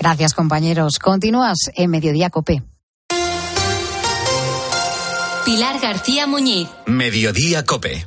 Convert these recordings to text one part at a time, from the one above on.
Gracias, compañeros. Continúas en Mediodía Cope. Pilar García Muñiz. Mediodía Cope.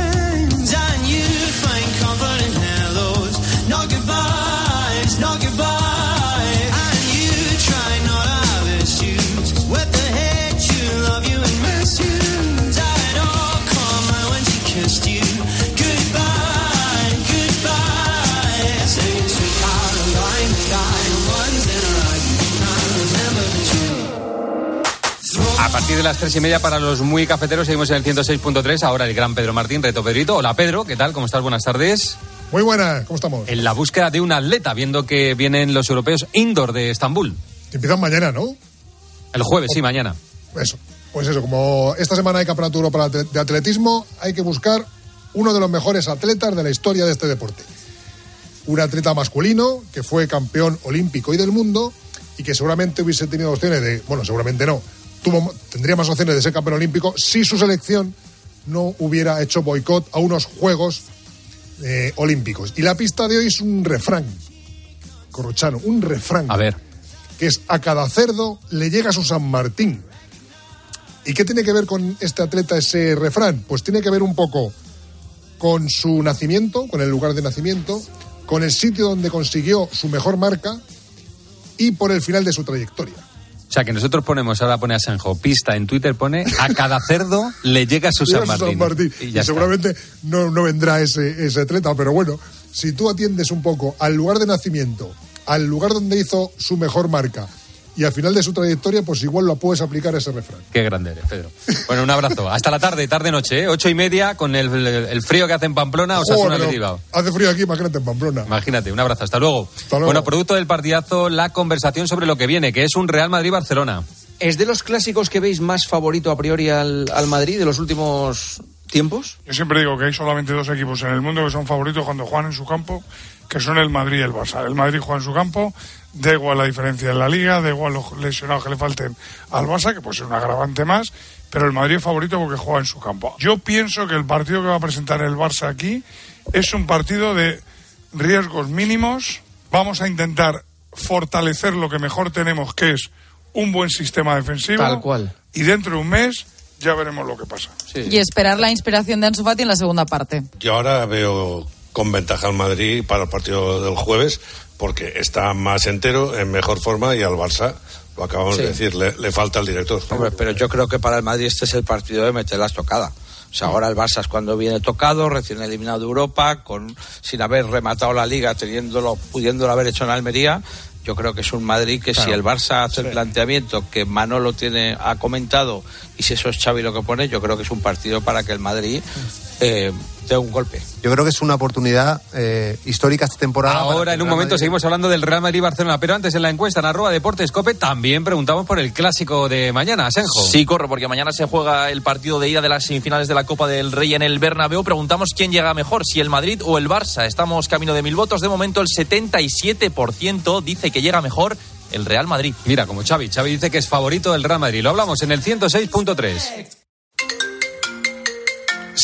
De las tres y media para los muy cafeteros seguimos en el 106.3. Ahora el gran Pedro Martín, reto Pedrito. Hola Pedro, ¿qué tal? ¿Cómo estás? Buenas tardes. Muy buenas, ¿cómo estamos? En la búsqueda de un atleta, viendo que vienen los europeos indoor de Estambul. Empiezan mañana, ¿no? El jueves, sí, mañana. Eso. Pues eso, como esta semana hay Campeonato Europa de Atletismo, hay que buscar uno de los mejores atletas de la historia de este deporte. Un atleta masculino que fue campeón olímpico y del mundo y que seguramente hubiese tenido opciones de, bueno, seguramente no, tuvo, tendría más opciones de ser campeón olímpico si su selección no hubiera hecho boicot a unos Juegos eh, Olímpicos. Y la pista de hoy es un refrán, corrochano, un refrán. A ver. Que es a cada cerdo le llega su San Martín. ¿Y qué tiene que ver con este atleta ese refrán? Pues tiene que ver un poco con su nacimiento, con el lugar de nacimiento, con el sitio donde consiguió su mejor marca y por el final de su trayectoria. O sea, que nosotros ponemos, ahora pone a Senjo, pista en Twitter pone, a cada cerdo le llega su San Martín. San Martín. Y, y seguramente no, no, vendrá ese, ese atleta, pero bueno, si tú atiendes un poco al lugar de nacimiento, al lugar donde hizo su mejor marca y al final de su trayectoria, pues igual lo puedes aplicar a ese refrán. Qué grande eres, Pedro. Bueno, un abrazo. Hasta la tarde, tarde-noche, ¿eh? Ocho y media, con el, el, el, frío que hace en Pamplona, o sea, Joder, no, Hace frío aquí, imagínate en Pamplona. Imagínate, un abrazo. Hasta luego. Hasta luego. Bueno, producto del partidazo, la conversación sobre lo que viene, que es un Real Madrid-Barcelona. ¿Es de los clásicos que veis más favorito a priori al, al Madrid de los últimos tiempos? Yo siempre digo que hay solamente dos equipos en el mundo que son favoritos cuando juegan en su campo, que son el Madrid y el Barça. El Madrid juega en su campo, da igual la diferencia en la liga, da igual los lesionados que le falten al Barça, que puede ser un agravante más, pero el Madrid es favorito porque juega en su campo. Yo pienso que el partido que va a presentar el Barça aquí es un partido de riesgos mínimos. Vamos a intentar fortalecer lo que mejor tenemos, que es un buen sistema defensivo. Tal cual. Y dentro de un mes ya veremos lo que pasa. Sí. Y esperar la inspiración de Ansu Fati en la segunda parte. Yo ahora veo con ventaja al Madrid para el partido del jueves porque está más entero, en mejor forma y al Barça, lo acabamos sí. de decir, le, le, falta el director. Hombre, pero yo creo que para el Madrid este es el partido de meter la estocada. O sea, ahora el Barça es cuando viene tocado, recién eliminado de Europa, con, sin haber rematado la liga, teniéndolo, pudiéndolo haber hecho en Almería. Yo creo que es un Madrid que claro. si el Barça hace el planteamiento que Manolo tiene, ha comentado y si eso es Xavi lo que pone, yo creo que es un partido para que el Madrid eh, dé un golpe. Yo creo que es una oportunidad eh, histórica esta temporada. Ahora, en un momento, Madrid... seguimos hablando del Real Madrid-Barcelona, pero antes en la encuesta en arroba Deportes Cope también preguntamos por el clásico de mañana, Asenjo. Sí, corro, porque mañana se juega el partido de ida de las semifinales de la Copa del Rey en el Bernabéu. Preguntamos quién llega mejor, si el Madrid o el Barça. Estamos camino de mil votos. De momento, el 77% dice que llega mejor el Real Madrid. Mira, como Xavi. Xavi dice que es favorito del Real Madrid. Lo hablamos en el 106.3.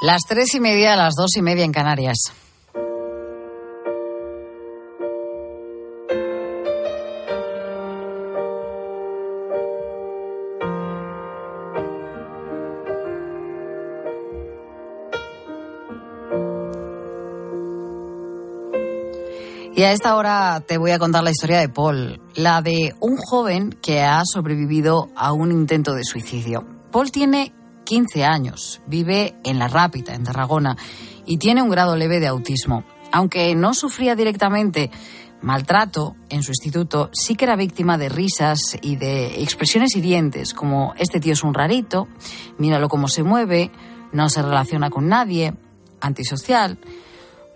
Las tres y media, las dos y media en Canarias. Y a esta hora te voy a contar la historia de Paul, la de un joven que ha sobrevivido a un intento de suicidio. Paul tiene 15 años, vive en La Rápita, en Tarragona, y tiene un grado leve de autismo. Aunque no sufría directamente maltrato en su instituto, sí que era víctima de risas y de expresiones hirientes, como este tío es un rarito, míralo cómo se mueve, no se relaciona con nadie, antisocial.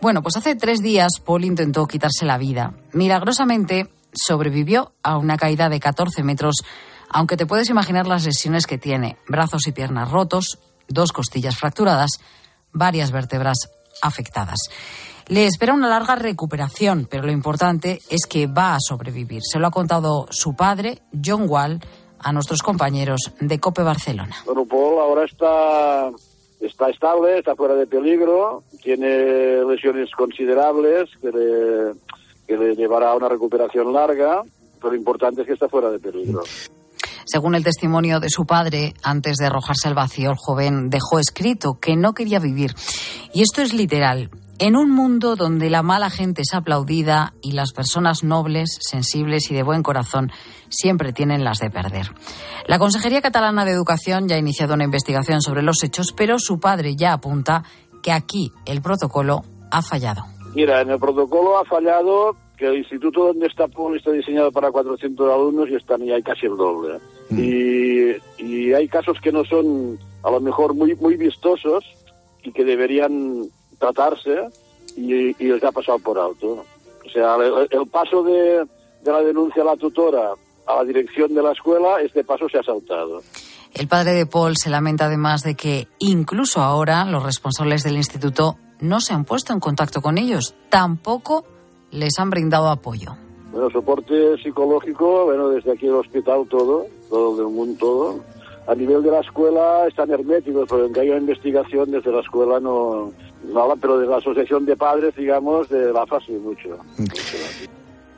Bueno, pues hace tres días Paul intentó quitarse la vida. Milagrosamente sobrevivió a una caída de 14 metros, aunque te puedes imaginar las lesiones que tiene. Brazos y piernas rotos, dos costillas fracturadas, varias vértebras afectadas. Le espera una larga recuperación, pero lo importante es que va a sobrevivir. Se lo ha contado su padre, John Wall, a nuestros compañeros de COPE Barcelona. Bueno, Paul ahora está está estable, está fuera de peligro, tiene lesiones considerables que le, que le llevará a una recuperación larga, pero lo importante es que está fuera de peligro. Según el testimonio de su padre, antes de arrojarse al vacío, el joven dejó escrito que no quería vivir. Y esto es literal. En un mundo donde la mala gente es aplaudida y las personas nobles, sensibles y de buen corazón siempre tienen las de perder. La Consejería Catalana de Educación ya ha iniciado una investigación sobre los hechos, pero su padre ya apunta que aquí el protocolo ha fallado. Mira, en el protocolo ha fallado que el instituto donde está Paul está diseñado para 400 alumnos y están y hay casi el doble. Y, y hay casos que no son a lo mejor muy muy vistosos y que deberían tratarse y, y les ha pasado por alto. O sea, el, el paso de, de la denuncia a la tutora a la dirección de la escuela, este paso se ha saltado. El padre de Paul se lamenta además de que incluso ahora los responsables del instituto no se han puesto en contacto con ellos, tampoco les han brindado apoyo. Bueno, soporte psicológico, bueno, desde aquí el hospital todo, todo del mundo todo. A nivel de la escuela están herméticos, porque aunque haya investigación desde la escuela no, no hablan, pero de la asociación de padres, digamos, de la fase mucho.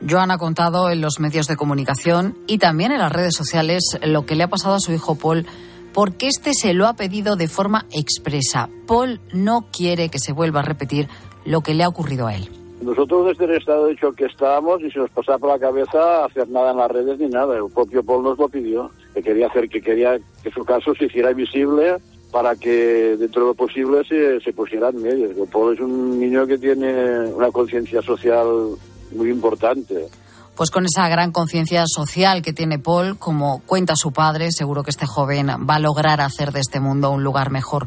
Joan ha contado en los medios de comunicación y también en las redes sociales lo que le ha pasado a su hijo Paul, porque este se lo ha pedido de forma expresa. Paul no quiere que se vuelva a repetir lo que le ha ocurrido a él. Nosotros desde el estado de choque estábamos y se nos pasaba por la cabeza hacer nada en las redes ni nada. El propio Paul nos lo pidió, que quería hacer, que quería que su caso se hiciera visible para que dentro de lo posible se, se pusiera en medio. Paul es un niño que tiene una conciencia social muy importante. Pues con esa gran conciencia social que tiene Paul, como cuenta su padre, seguro que este joven va a lograr hacer de este mundo un lugar mejor.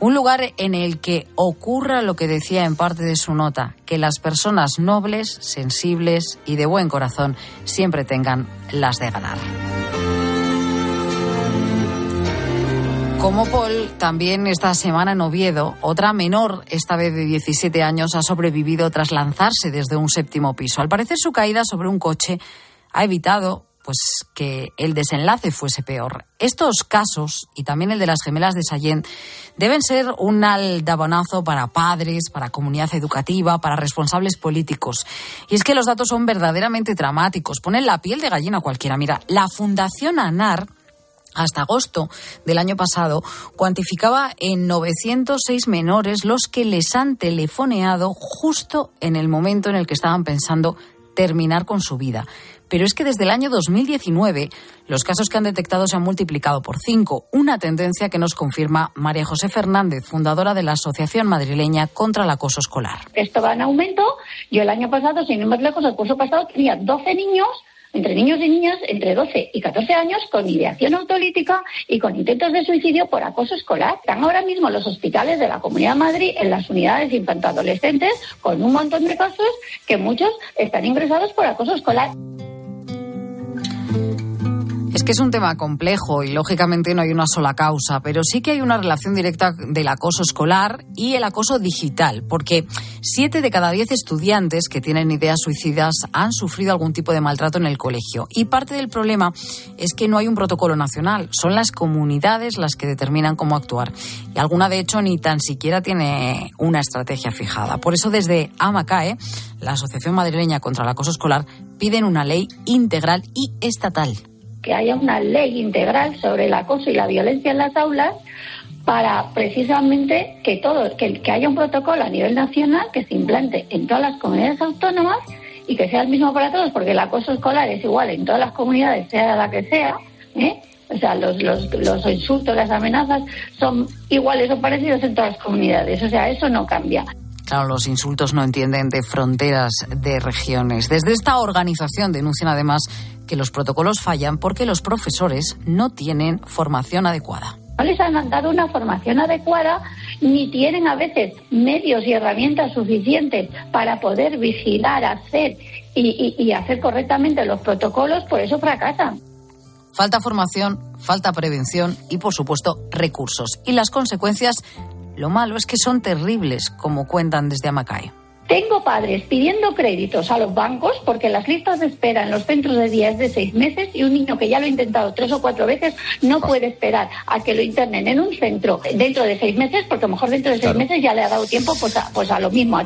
Un lugar en el que ocurra lo que decía en parte de su nota, que las personas nobles, sensibles y de buen corazón siempre tengan las de ganar. Como Paul, también esta semana en Oviedo, otra menor, esta vez de 17 años, ha sobrevivido tras lanzarse desde un séptimo piso. Al parecer su caída sobre un coche ha evitado pues que el desenlace fuese peor. Estos casos, y también el de las gemelas de Sallent, deben ser un aldabonazo para padres, para comunidad educativa, para responsables políticos. Y es que los datos son verdaderamente dramáticos, ponen la piel de gallina a cualquiera. Mira, la Fundación ANAR hasta agosto del año pasado, cuantificaba en 906 menores los que les han telefoneado justo en el momento en el que estaban pensando terminar con su vida. Pero es que desde el año 2019 los casos que han detectado se han multiplicado por cinco, una tendencia que nos confirma María José Fernández, fundadora de la Asociación Madrileña contra el Acoso Escolar. Esto va en aumento. Yo el año pasado, sin ir más lejos, el curso pasado tenía 12 niños entre niños y niñas entre 12 y 14 años con ideación autolítica y con intentos de suicidio por acoso escolar. Están ahora mismo los hospitales de la Comunidad de Madrid en las unidades infantoadolescentes con un montón de casos que muchos están ingresados por acoso escolar. Es que es un tema complejo y lógicamente no hay una sola causa, pero sí que hay una relación directa del acoso escolar y el acoso digital, porque siete de cada diez estudiantes que tienen ideas suicidas han sufrido algún tipo de maltrato en el colegio. Y parte del problema es que no hay un protocolo nacional, son las comunidades las que determinan cómo actuar. Y alguna, de hecho, ni tan siquiera tiene una estrategia fijada. Por eso, desde AMACAE, la Asociación Madrileña contra el Acoso Escolar, piden una ley integral y estatal que haya una ley integral sobre el acoso y la violencia en las aulas para precisamente que todo, que, que haya un protocolo a nivel nacional que se implante en todas las comunidades autónomas y que sea el mismo para todos, porque el acoso escolar es igual en todas las comunidades, sea la que sea, ¿eh? O sea, los, los, los insultos, las amenazas son iguales o parecidos en todas las comunidades. O sea, eso no cambia. Claro, los insultos no entienden de fronteras, de regiones. Desde esta organización denuncian además que los protocolos fallan porque los profesores no tienen formación adecuada. No les han dado una formación adecuada ni tienen a veces medios y herramientas suficientes para poder vigilar, hacer y, y hacer correctamente los protocolos, por eso fracasan. Falta formación, falta prevención y, por supuesto, recursos. Y las consecuencias lo malo es que son terribles, como cuentan desde Amacay. Tengo padres pidiendo créditos a los bancos porque las listas de espera en los centros de día es de seis meses y un niño que ya lo ha intentado tres o cuatro veces no puede esperar a que lo internen en un centro dentro de seis meses porque a lo mejor dentro de seis meses ya le ha dado tiempo pues a, pues a lo mismo.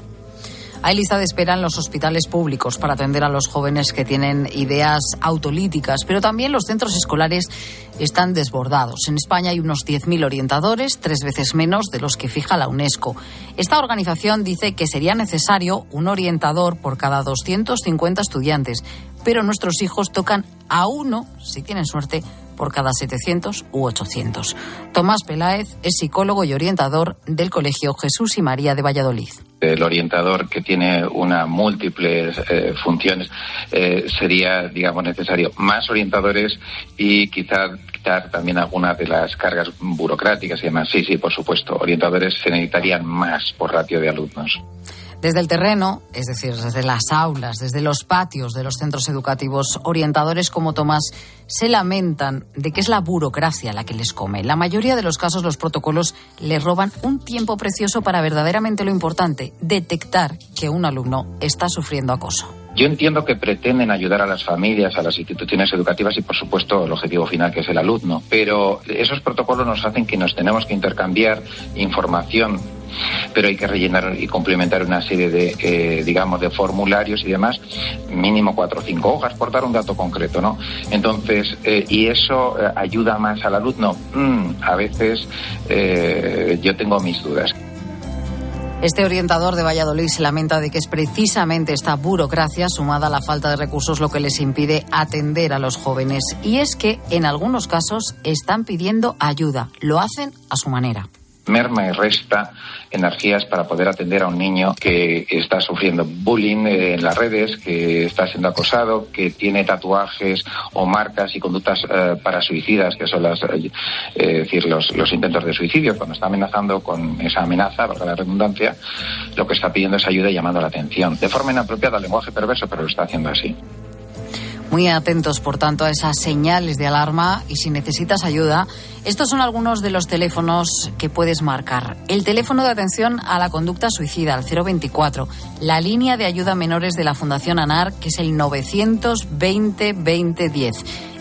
Hay lista de espera en los hospitales públicos para atender a los jóvenes que tienen ideas autolíticas, pero también los centros escolares están desbordados. En España hay unos 10.000 orientadores, tres veces menos de los que fija la UNESCO. Esta organización dice que sería necesario un orientador por cada 250 estudiantes, pero nuestros hijos tocan a uno, si tienen suerte, por cada 700 u 800. Tomás Peláez es psicólogo y orientador del Colegio Jesús y María de Valladolid. El orientador que tiene una múltiples eh, funciones eh, sería, digamos, necesario más orientadores y quizá quitar también algunas de las cargas burocráticas y demás. Sí, sí, por supuesto. Orientadores se necesitarían más por ratio de alumnos. Desde el terreno, es decir, desde las aulas, desde los patios de los centros educativos, orientadores como Tomás se lamentan de que es la burocracia la que les come. la mayoría de los casos los protocolos les roban un tiempo precioso para verdaderamente lo importante, detectar que un alumno está sufriendo acoso. Yo entiendo que pretenden ayudar a las familias, a las instituciones educativas y, por supuesto, el objetivo final que es el alumno. Pero esos protocolos nos hacen que nos tenemos que intercambiar información pero hay que rellenar y complementar una serie de, eh, digamos, de formularios y demás, mínimo cuatro o cinco hojas, por dar un dato concreto, ¿no? Entonces, eh, ¿y eso eh, ayuda más al alumno? Mm, a veces yo tengo mis dudas. Este orientador de Valladolid se lamenta de que es precisamente esta burocracia sumada a la falta de recursos lo que les impide atender a los jóvenes. Y es que en algunos casos están pidiendo ayuda, lo hacen a su manera merma y resta energías para poder atender a un niño que está sufriendo bullying en las redes, que está siendo acosado, que tiene tatuajes o marcas y conductas eh, para suicidas, que son las, eh, decir, los, los, intentos de suicidio. Cuando está amenazando con esa amenaza, valga la redundancia, lo que está pidiendo es ayuda y llamando la atención. De forma inapropiada, lenguaje perverso, pero lo está haciendo así. Muy atentos, por tanto, a esas señales de alarma y si necesitas ayuda, estos son algunos de los teléfonos que puedes marcar. El teléfono de atención a la conducta suicida, el 024. La línea de ayuda a menores de la Fundación ANAR, que es el 920 2010.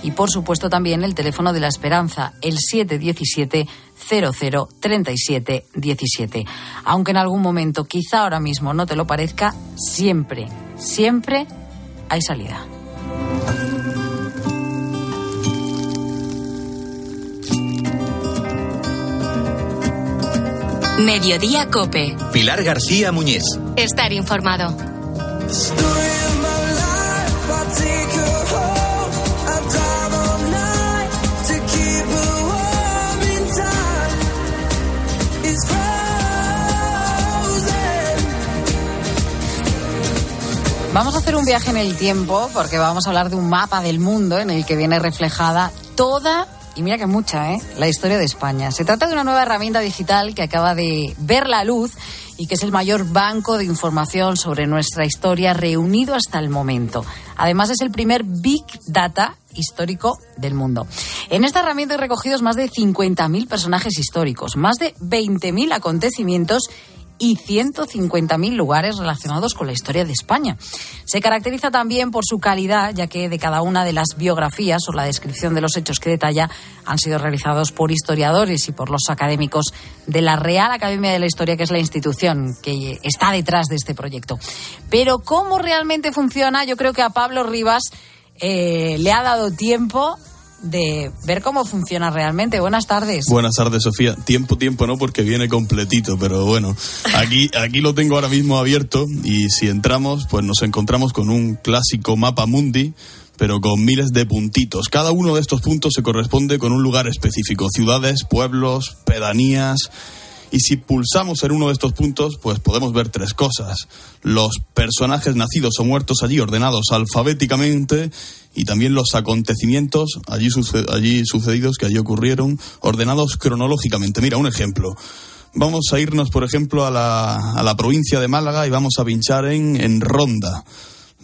Y por supuesto también el teléfono de la Esperanza, el 717 00 37 17. Aunque en algún momento, quizá ahora mismo no te lo parezca, siempre, siempre hay salida. Mediodía Cope. Pilar García Muñiz. Estar informado. Vamos a hacer un viaje en el tiempo porque vamos a hablar de un mapa del mundo en el que viene reflejada toda y mira que mucha, ¿eh? la historia de España. Se trata de una nueva herramienta digital que acaba de ver la luz y que es el mayor banco de información sobre nuestra historia reunido hasta el momento. Además, es el primer Big Data histórico del mundo. En esta herramienta hay recogidos más de 50.000 personajes históricos, más de 20.000 acontecimientos y 150.000 lugares relacionados con la historia de España. Se caracteriza también por su calidad, ya que de cada una de las biografías o la descripción de los hechos que detalla han sido realizados por historiadores y por los académicos de la Real Academia de la Historia, que es la institución que está detrás de este proyecto. Pero cómo realmente funciona, yo creo que a Pablo Rivas eh, le ha dado tiempo de ver cómo funciona realmente. Buenas tardes. Buenas tardes, Sofía. Tiempo, tiempo no, porque viene completito, pero bueno, aquí, aquí lo tengo ahora mismo abierto y si entramos, pues nos encontramos con un clásico mapa mundi pero con miles de puntitos. Cada uno de estos puntos se corresponde con un lugar específico, ciudades, pueblos, pedanías. Y si pulsamos en uno de estos puntos, pues podemos ver tres cosas. Los personajes nacidos o muertos allí ordenados alfabéticamente y también los acontecimientos allí, allí sucedidos que allí ocurrieron, ordenados cronológicamente. Mira, un ejemplo. Vamos a irnos, por ejemplo, a la, a la provincia de Málaga y vamos a pinchar en, en Ronda.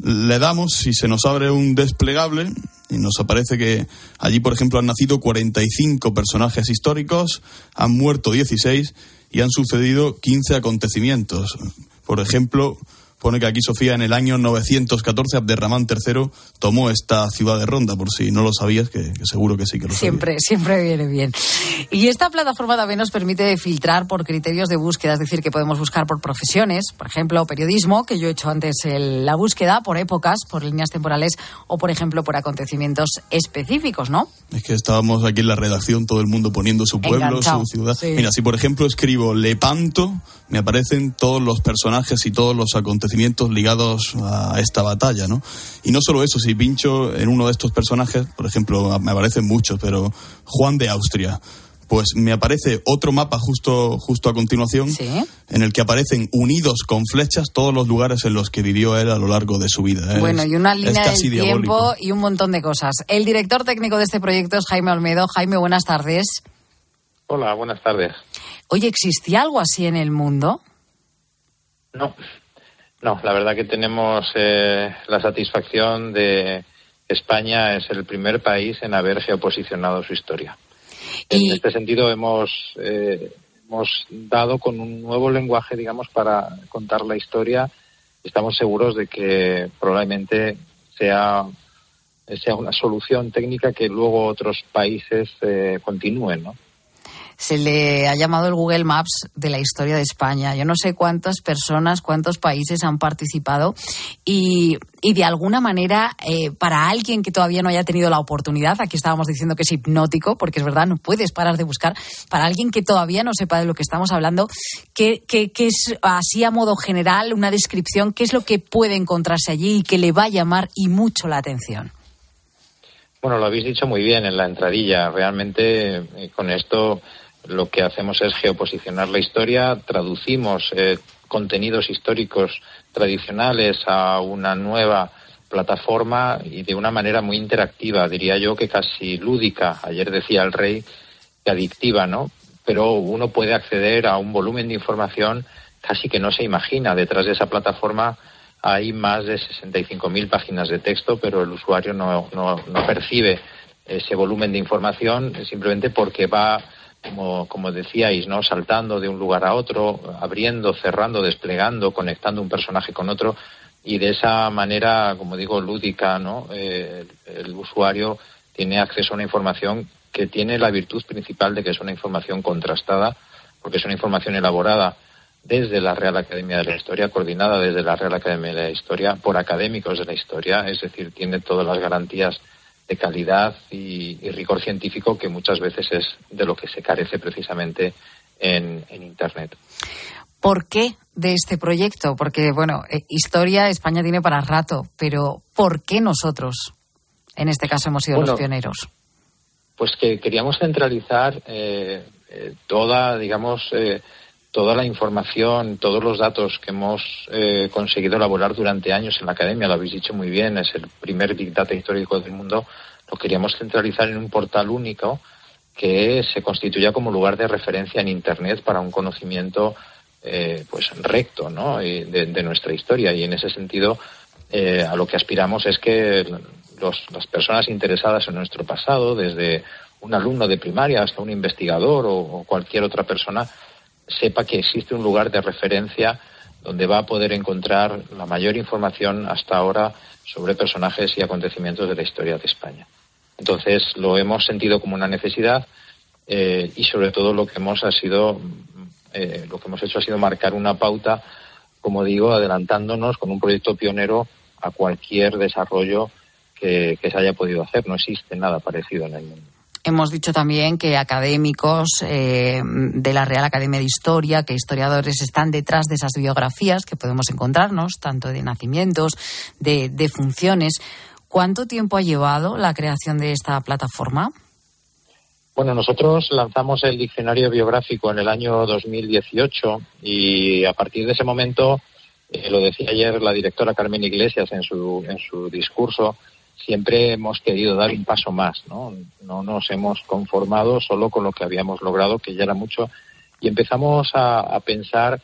Le damos y se nos abre un desplegable y nos aparece que allí, por ejemplo, han nacido 45 personajes históricos, han muerto 16 y han sucedido 15 acontecimientos. Por ejemplo, Pone que aquí Sofía en el año 914 Abderramán III tomó esta ciudad de Ronda, por si no lo sabías, que, seguro que sí que lo Siempre, siempre viene bien. Y esta plataforma también nos permite filtrar por criterios de búsqueda, es decir, que podemos buscar por profesiones, por ejemplo, periodismo, que yo he hecho antes la búsqueda, por épocas, por líneas temporales o, por ejemplo, por acontecimientos específicos, ¿no? Es que estábamos aquí en la redacción, todo el mundo poniendo su pueblo, su ciudad. Mira, si por ejemplo escribo Lepanto, me aparecen todos los personajes y todos los acontecimientos ligados a esta batalla, ¿no? Y no solo eso, si pincho en uno de estos personajes, por ejemplo, me aparecen muchos, pero Juan de Austria, pues me aparece otro mapa justo, justo a continuación, en el que aparecen unidos con flechas todos los lugares en los que vivió él a lo largo de su vida. ¿eh? Bueno, y una línea del tiempo y un montón de cosas. El director técnico de este proyecto es Jaime Olmedo. Jaime, buenas tardes. Hola, buenas tardes. Oye, ¿existía algo así en el mundo? No, no, la verdad que tenemos eh, la satisfacción de España es el primer país en haber geoposicionado su historia. En este sentido hemos, eh, hemos dado con un nuevo lenguaje, digamos, para contar la historia. Estamos seguros de que probablemente sea, sea una solución técnica que luego otros países eh, continúen, ¿no? Se le ha llamado el Google Maps de la historia de España. Yo no sé cuántas personas, cuántos países han participado y, de alguna manera, eh, para alguien que todavía no haya tenido la oportunidad, aquí estábamos diciendo que es hipnótico, porque es verdad, no puedes parar de buscar, para alguien que todavía no sepa de lo que estamos hablando, ¿qué, qué, qué es así a modo general una descripción? ¿Qué es lo que puede encontrarse allí y que le va a llamar y mucho la atención? Bueno, lo habéis dicho muy bien en la entradilla. Realmente eh, con esto lo que hacemos es geoposicionar la historia, traducimos eh, contenidos históricos tradicionales a una nueva plataforma y de una manera muy interactiva, diría yo que casi lúdica. Ayer decía el rey que adictiva, ¿no? Pero uno puede acceder a un volumen de información casi que no se imagina. Detrás de esa plataforma hay más de 65.000 páginas de texto, pero el usuario no, no, no percibe ese volumen de información simplemente porque va como, como decíais, ¿no? Saltando de un lugar a otro, abriendo, cerrando, desplegando, conectando un personaje con otro y de esa manera, como digo, lúdica, ¿no? Eh, el usuario tiene acceso a una información que tiene la virtud principal de que es una información contrastada, porque es una información elaborada desde la Real Academia de la Historia, coordinada desde la Real Academia de la Historia por académicos de la historia, es decir, tiene todas las garantías de calidad y, rigor científico que muchas veces es de lo que se carece precisamente en, Internet. ¿Por qué de este proyecto? Porque, bueno, eh, historia España tiene para rato, pero ¿por qué nosotros, en este caso, hemos sido los pioneros? Pues que queríamos centralizar eh, eh, toda, digamos, toda la información, todos los datos que hemos eh, conseguido elaborar durante años en la academia, lo habéis dicho muy bien, es el primer Big Data histórico del mundo, lo queríamos centralizar en un portal único que se constituya como lugar de referencia en Internet para un conocimiento eh, pues recto ¿no? De, nuestra historia y en ese sentido eh, a lo que aspiramos es que las personas interesadas en nuestro pasado, desde un alumno de primaria hasta un investigador o cualquier otra persona, sepa que existe un lugar de referencia donde va a poder encontrar la mayor información hasta ahora sobre personajes y acontecimientos de la historia de España. Entonces lo hemos sentido como una necesidad eh, y sobre todo lo que hemos ha sido eh, lo que hemos hecho ha sido marcar una pauta, como digo, adelantándonos con un proyecto pionero a cualquier desarrollo que, que se haya podido hacer. No existe nada parecido en el mundo. Hemos dicho también que académicos eh, de la Real Academia de Historia, que historiadores están detrás de esas biografías que podemos encontrarnos, tanto de nacimientos, de, de funciones. ¿Cuánto tiempo ha llevado la creación de esta plataforma? Bueno, nosotros lanzamos el diccionario biográfico en el año 2018 y a partir de ese momento, eh, lo decía ayer la directora Carmen Iglesias en su, en su discurso, siempre hemos querido dar un paso más, ¿no? No nos hemos conformado solo con lo que habíamos logrado, que ya era mucho, y empezamos a, a pensar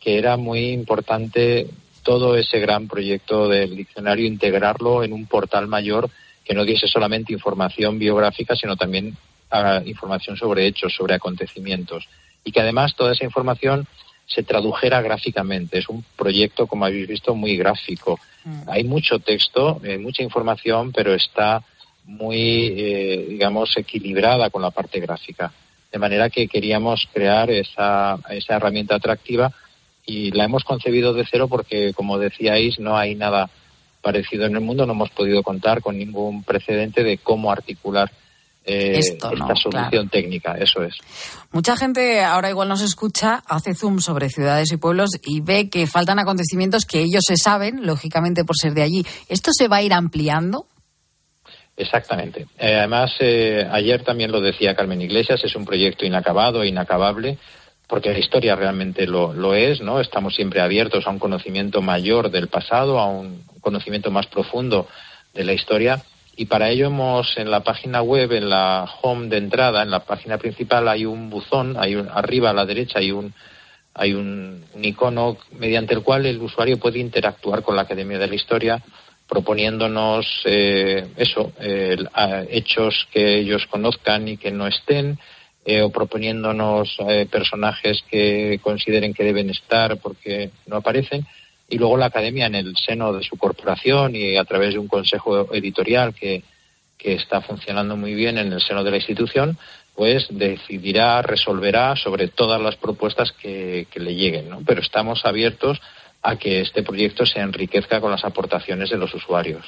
que era muy importante todo ese gran proyecto del diccionario, integrarlo en un portal mayor que no diese solamente información biográfica, sino también ah, información sobre hechos, sobre acontecimientos. Y que además toda esa información se tradujera gráficamente. Es un proyecto, como habéis visto, muy gráfico. Hay mucho texto, eh, mucha información, pero está muy, eh, digamos, equilibrada con la parte gráfica. De manera que queríamos crear esa, esa herramienta atractiva y la hemos concebido de cero porque, como decíais, no hay nada parecido en el mundo. No hemos podido contar con ningún precedente de cómo articular eh, Esto no, esta solución claro. técnica. Eso es. Mucha gente ahora igual nos escucha, hace zoom sobre ciudades y pueblos y ve que faltan acontecimientos que ellos se saben, lógicamente por ser de allí. ¿Esto se va a ir ampliando? Exactamente. Eh, además, eh, ayer también lo decía Carmen Iglesias, es un proyecto inacabado e inacabable, porque la historia realmente lo, lo es, ¿no? Estamos siempre abiertos a un conocimiento mayor del pasado, a un conocimiento más profundo de la historia, y para ello hemos en la página web, en la home de entrada, en la página principal hay un buzón, hay un, arriba a la derecha hay un hay un, icono mediante el cual el usuario puede interactuar con la Academia de la Historia proponiéndonos eh, eso, eh, a- hechos que ellos conozcan y que no estén, eh, o proponiéndonos personajes que consideren que deben estar porque no aparecen. Y luego la academia en el seno de su corporación y a través de un consejo editorial que, que está funcionando muy bien en el seno de la institución, pues decidirá, resolverá sobre todas las propuestas que, que le lleguen. ¿no? Pero estamos abiertos a que este proyecto se enriquezca con las aportaciones de los usuarios.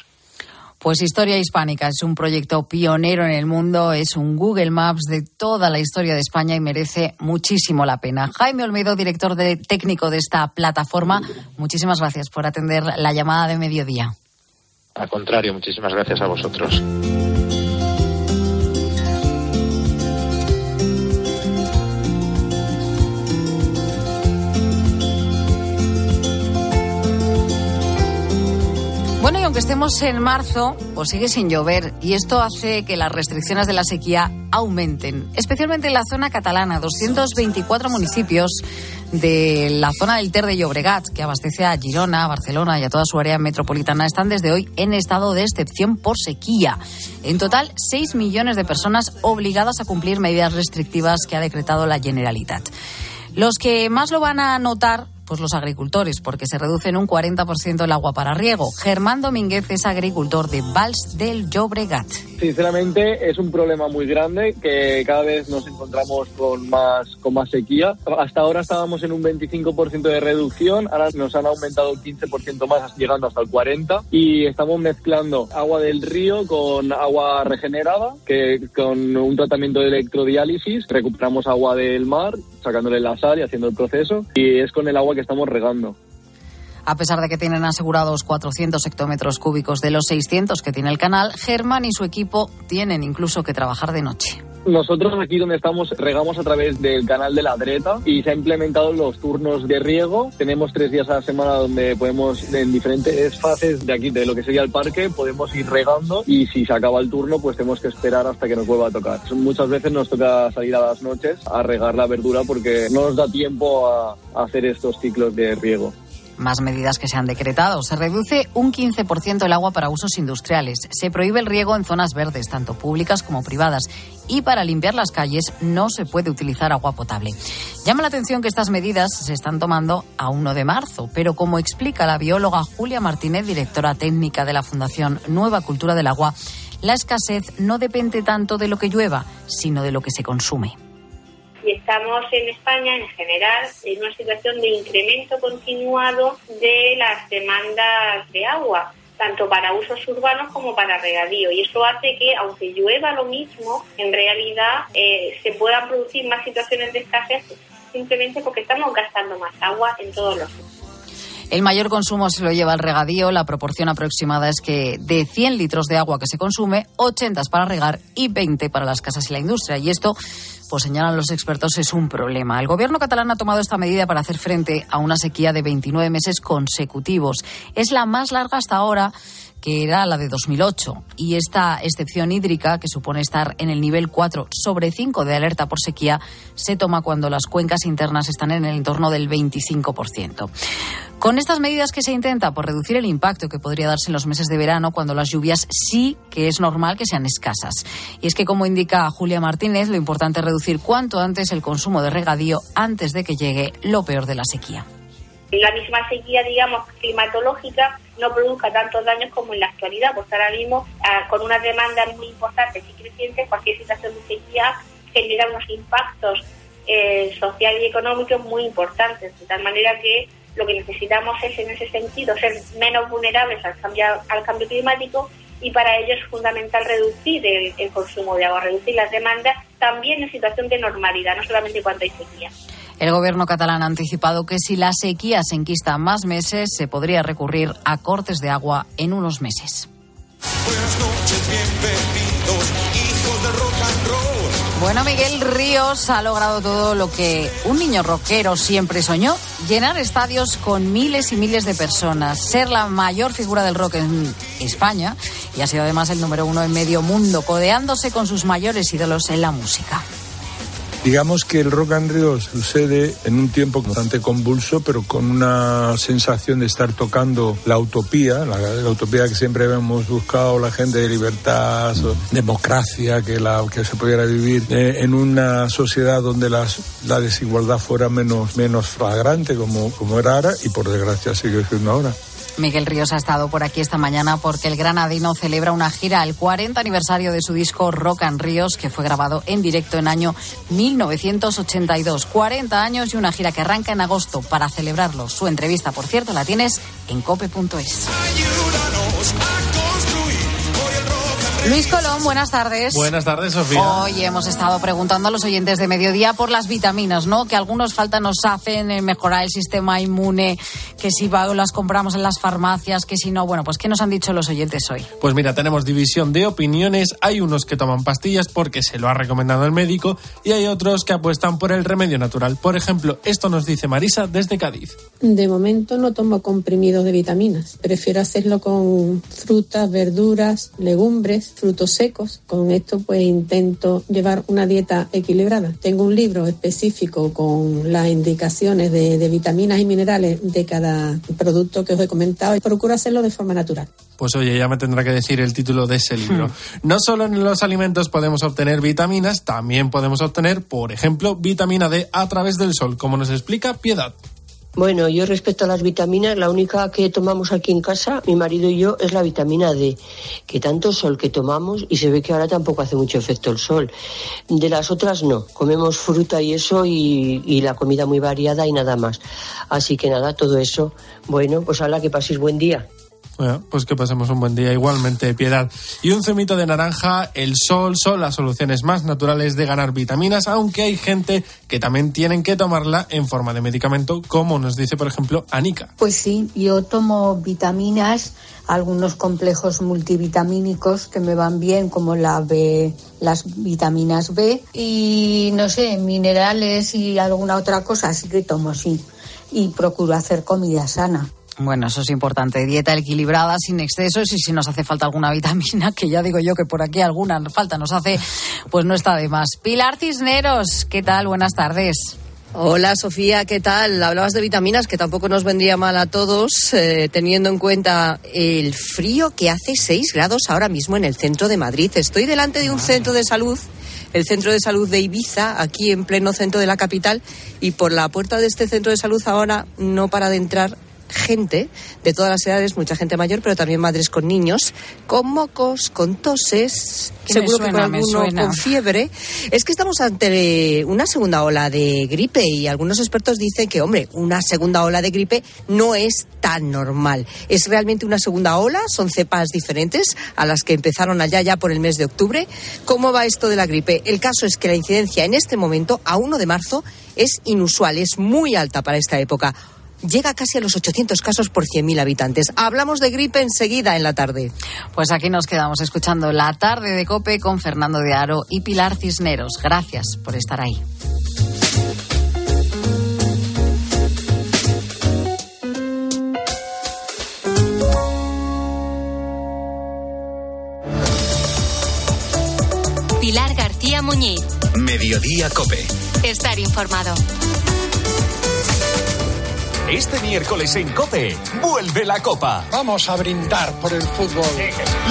Pues Historia Hispánica es un proyecto pionero en el mundo, es un Google Maps de toda la historia de España y merece muchísimo la pena. Jaime Olmedo, director de, técnico de esta plataforma, muchísimas gracias por atender la llamada de mediodía. Al contrario, muchísimas gracias a vosotros. Aunque estemos en marzo, pues sigue sin llover y esto hace que las restricciones de la sequía aumenten, especialmente en la zona catalana. 224 municipios de la zona del Ter de Llobregat, que abastece a Girona, Barcelona y a toda su área metropolitana, están desde hoy en estado de excepción por sequía. En total, 6 millones de personas obligadas a cumplir medidas restrictivas que ha decretado la Generalitat. Los que más lo van a notar, pues los agricultores, porque se reduce en un 40% el agua para riego. Germán Domínguez es agricultor de Vals del Llobregat. Sinceramente es un problema muy grande que cada vez nos encontramos con más, con más sequía. Hasta ahora estábamos en un 25% de reducción, ahora nos han aumentado 15% más llegando hasta el 40% y estamos mezclando agua del río con agua regenerada, que con un tratamiento de electrodiálisis recuperamos agua del mar, sacándole la sal y haciendo el proceso y es con el agua que estamos regando. A pesar de que tienen asegurados 400 hectómetros cúbicos de los 600 que tiene el canal, Germán y su equipo tienen incluso que trabajar de noche. Nosotros aquí donde estamos regamos a través del canal de la Dreta y se ha implementado los turnos de riego. Tenemos tres días a la semana donde podemos, en diferentes fases de aquí, de lo que sería el parque, podemos ir regando y si se acaba el turno, pues tenemos que esperar hasta que nos vuelva a tocar. Muchas veces nos toca salir a las noches a regar la verdura porque no nos da tiempo a, hacer estos ciclos de riego más medidas que se han decretado. Se reduce un 15% el agua para usos industriales. Se prohíbe el riego en zonas verdes, tanto públicas como privadas. Y para limpiar las calles no se puede utilizar agua potable. Llama la atención que estas medidas se están tomando a 1 de marzo, pero como explica la bióloga Julia Martínez, directora técnica de la Fundación Nueva Cultura del Agua, la escasez no depende tanto de lo que llueva, sino de lo que se consume y estamos en España en general en una situación de incremento continuado de las demandas de agua tanto para usos urbanos como para regadío. Y eso hace que, aunque llueva lo mismo, en realidad eh, se puedan producir más situaciones de escasez simplemente porque estamos gastando más agua en todos los el mayor consumo se lo lleva el regadío. La proporción aproximada es que de 100 litros de agua que se consume, 80 es para regar y 20 para las casas y la industria. Y esto pues señalan los expertos, es un problema. El gobierno catalán ha tomado esta medida para hacer frente a una sequía de 29 meses consecutivos. Es la más larga hasta ahora que era la de 2008. Y esta excepción hídrica, que supone estar en el nivel 4 sobre 5 de alerta por sequía, se toma cuando las cuencas internas están en el entorno del 25%. Con estas medidas que se intenta por reducir el impacto que podría darse en los meses de verano, cuando las lluvias sí que es normal que sean escasas. Y es que, como indica Julia Martínez, lo importante es reducir cuanto antes el consumo de regadío antes de que llegue lo peor de la sequía. La misma sequía, digamos, climatológica no produzca tantos daños como en la actualidad, pues ahora mismo, ah, con unas demandas muy importantes y crecientes, cualquier situación de sequía genera unos impactos eh, sociales y económicos muy importantes, de tal manera que lo que necesitamos es, en ese sentido, ser menos vulnerables al cambio, al cambio climático y para ello es fundamental reducir el, el consumo de agua, reducir las demandas también en situación de normalidad, no solamente cuando hay sequía. El gobierno catalán ha anticipado que si la sequía se enquista más meses, se podría recurrir a cortes de agua en unos meses. Bueno, Miguel Ríos ha logrado todo lo que un niño rockero siempre soñó, llenar estadios con miles y miles de personas, ser la mayor figura del rock en España y ha sido además el número uno en medio mundo, codeándose con sus mayores ídolos en la música. Digamos que el Rock and Rio sucede en un tiempo bastante convulso, pero con una sensación de estar tocando la utopía, la, utopía que siempre hemos buscado la gente de libertad, democracia, que, la, que se pudiera vivir eh, en una sociedad donde las, la desigualdad fuera menos, menos flagrante como, como era ahora y por desgracia sigue siendo ahora. Miguel Ríos ha estado por aquí esta mañana porque el granadino celebra una gira al 40 aniversario de su disco Rock and Ríos, que fue grabado en directo en año 1982. 40 años y una gira que arranca en agosto para celebrarlo. Su entrevista, por cierto, la tienes en cope.es. Luis Colón, buenas tardes. Buenas tardes, Sofía. Hoy hemos estado preguntando a los oyentes de mediodía por las vitaminas, ¿no? Que algunos falta nos hacen en mejorar el sistema inmune, que si va, las compramos en las farmacias, que si no, bueno, pues ¿qué nos han dicho los oyentes hoy? Pues mira, tenemos división de opiniones. Hay unos que toman pastillas porque se lo ha recomendado el médico y hay otros que apuestan por el remedio natural. Por ejemplo, esto nos dice Marisa desde Cádiz. De momento no tomo comprimidos de vitaminas. Prefiero hacerlo con frutas, verduras, legumbres frutos secos. Con esto pues intento llevar una dieta equilibrada. Tengo un libro específico con las indicaciones de, vitaminas y minerales de cada producto que os he comentado y procuro hacerlo de forma natural. Pues oye, ya me tendrá que decir el título de ese libro. Hmm. No solo en los alimentos podemos obtener vitaminas, también podemos obtener, por ejemplo, vitamina D a través del sol, como nos explica Piedad. Bueno, yo respecto a las vitaminas, la única que tomamos aquí en casa, mi marido y yo, es la vitamina D, que tanto sol que tomamos y se ve que ahora tampoco hace mucho efecto el sol. De las otras no, comemos fruta y eso y, y la comida muy variada y nada más. Así que nada, todo eso, bueno, pues la que paséis buen día. Bueno, pues que pasemos un buen día igualmente, Piedad. Y un zumito de naranja, el sol son las soluciones más naturales de ganar vitaminas, aunque hay gente que también tienen que tomarla en forma de medicamento, como nos dice, por ejemplo, Anika. Pues sí, yo tomo vitaminas, algunos complejos multivitamínicos que me van bien, como la B, las vitaminas B, y no sé, minerales y alguna otra cosa, así que tomo, sí. Y procuro hacer comida sana. Bueno, eso es importante. Dieta equilibrada, sin excesos y si nos hace falta alguna vitamina, que ya digo yo que por aquí alguna falta nos hace, pues no está de más. Pilar Cisneros, ¿qué tal? Buenas tardes. Hola Sofía, ¿qué tal? Hablabas de vitaminas, que tampoco nos vendría mal a todos, eh, teniendo en cuenta el frío que hace 6 grados ahora mismo en el centro de Madrid. Estoy delante de un centro de salud, el centro de salud de Ibiza, aquí en pleno centro de la capital, y por la puerta de este centro de salud ahora no para de entrar gente de todas las edades, mucha gente mayor, pero también madres con niños, con mocos, con toses, seguro que con alguno con fiebre. Es que estamos ante una segunda ola de gripe y algunos expertos dicen que, hombre, una segunda ola de gripe no es tan normal. Es realmente una segunda ola, son cepas diferentes a las que empezaron allá ya por el mes de octubre. ¿Cómo va esto de la gripe? El caso es que la incidencia en este momento, a 1 de marzo, es inusual, es muy alta para esta época. Llega casi a los 800 casos por 100.000 habitantes. Hablamos de gripe enseguida en la tarde. Pues aquí nos quedamos escuchando la tarde de Cope con Fernando de Aro y Pilar Cisneros. Gracias por estar ahí. Pilar García Muñiz. Mediodía Cope. Estar informado. Este miércoles en Cope, vuelve la Copa. Vamos a brindar por el fútbol.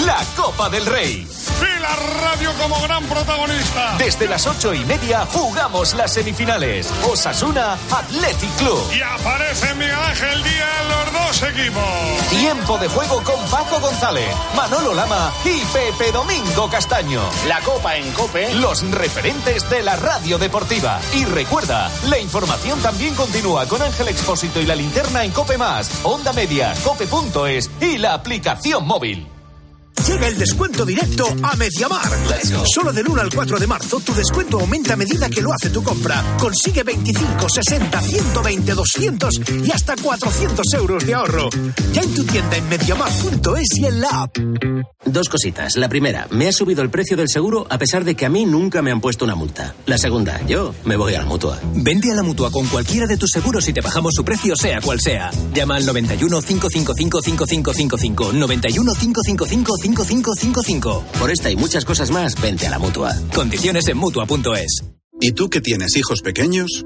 La Copa del Rey. Y la radio como gran protagonista. Desde las ocho y media jugamos las semifinales. Osasuna Athletic Club. Y aparece Miguel Ángel Díaz en los dos equipos. Tiempo de juego con Paco González, Manolo Lama y Pepe Domingo Castaño. La Copa en Cope. Los referentes de la radio deportiva. Y recuerda, la información también continúa con Ángel Expósito y la linterna en Cope Más, Onda Media, Cope.es y la aplicación móvil. Llega el descuento directo a Mediamar. Solo del 1 al 4 de marzo tu descuento aumenta a medida que lo hace tu compra. Consigue 25, 60, 120, 200 y hasta 400 euros de ahorro. Ya en tu tienda en mediamar.es y en la app. Dos cositas. La primera, me ha subido el precio del seguro a pesar de que a mí nunca me han puesto una multa. La segunda, yo me voy a la mutua. Vente a la mutua con cualquiera de tus seguros y te bajamos su precio, sea cual sea. Llama al 91 555 5555. 91 555 5555. Por esta y muchas cosas más, vente a la mutua. Condiciones en mutua.es. ¿Y tú que tienes hijos pequeños?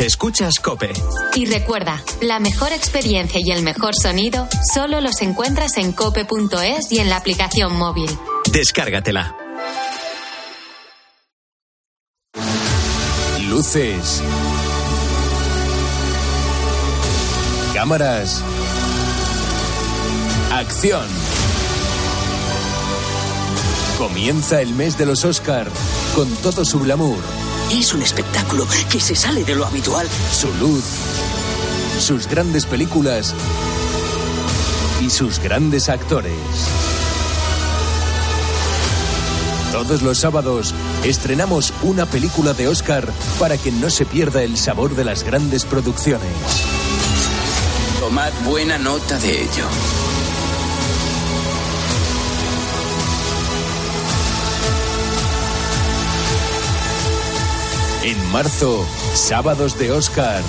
Escuchas Cope. Y recuerda, la mejor experiencia y el mejor sonido solo los encuentras en cope.es y en la aplicación móvil. Descárgatela. Luces. Cámaras. Acción. Comienza el mes de los Oscar con todo su glamour, Es un espectáculo que se sale de lo habitual. su luz, sus grandes películas y sus grandes actores. Todos los sábados estrenamos una película de Oscar para que no se pierda el sabor de las grandes producciones. Tomad buena nota de ello. En marzo, sábados de Oscar.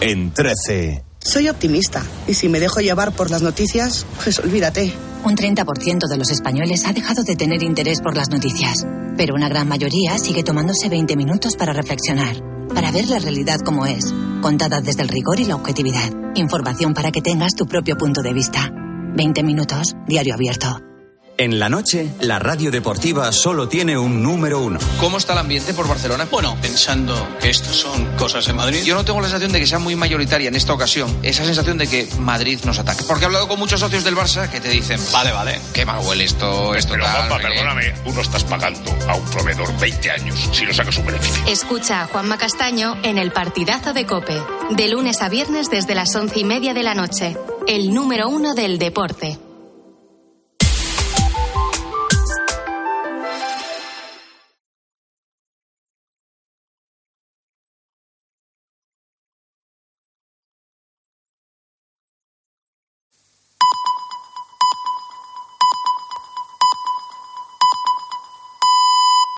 En 13. Soy optimista y si me dejo llevar por las noticias, pues olvídate. Un 30% de los españoles ha dejado de tener interés por las noticias, pero una gran mayoría sigue tomándose 20 minutos para reflexionar, para ver la realidad como es, contada desde el rigor y la objetividad. Información para que tengas tu propio punto de vista. 20 minutos, diario abierto. En la noche, la radio deportiva solo tiene un número uno. ¿Cómo está el ambiente por Barcelona? Bueno, pensando que estas son cosas de Madrid. Yo no tengo la sensación de que sea muy mayoritaria en esta ocasión esa sensación de que Madrid nos ataca. Porque he hablado con muchos socios del Barça que te dicen, vale, vale, qué mal huele esto, esto Pero, tal. Qué". perdóname, tú no estás pagando a un proveedor 20 años si no sacas un beneficio. Escucha a Juanma Castaño en el partidazo de Cope, de lunes a viernes desde las once y media de la noche. El número uno del deporte.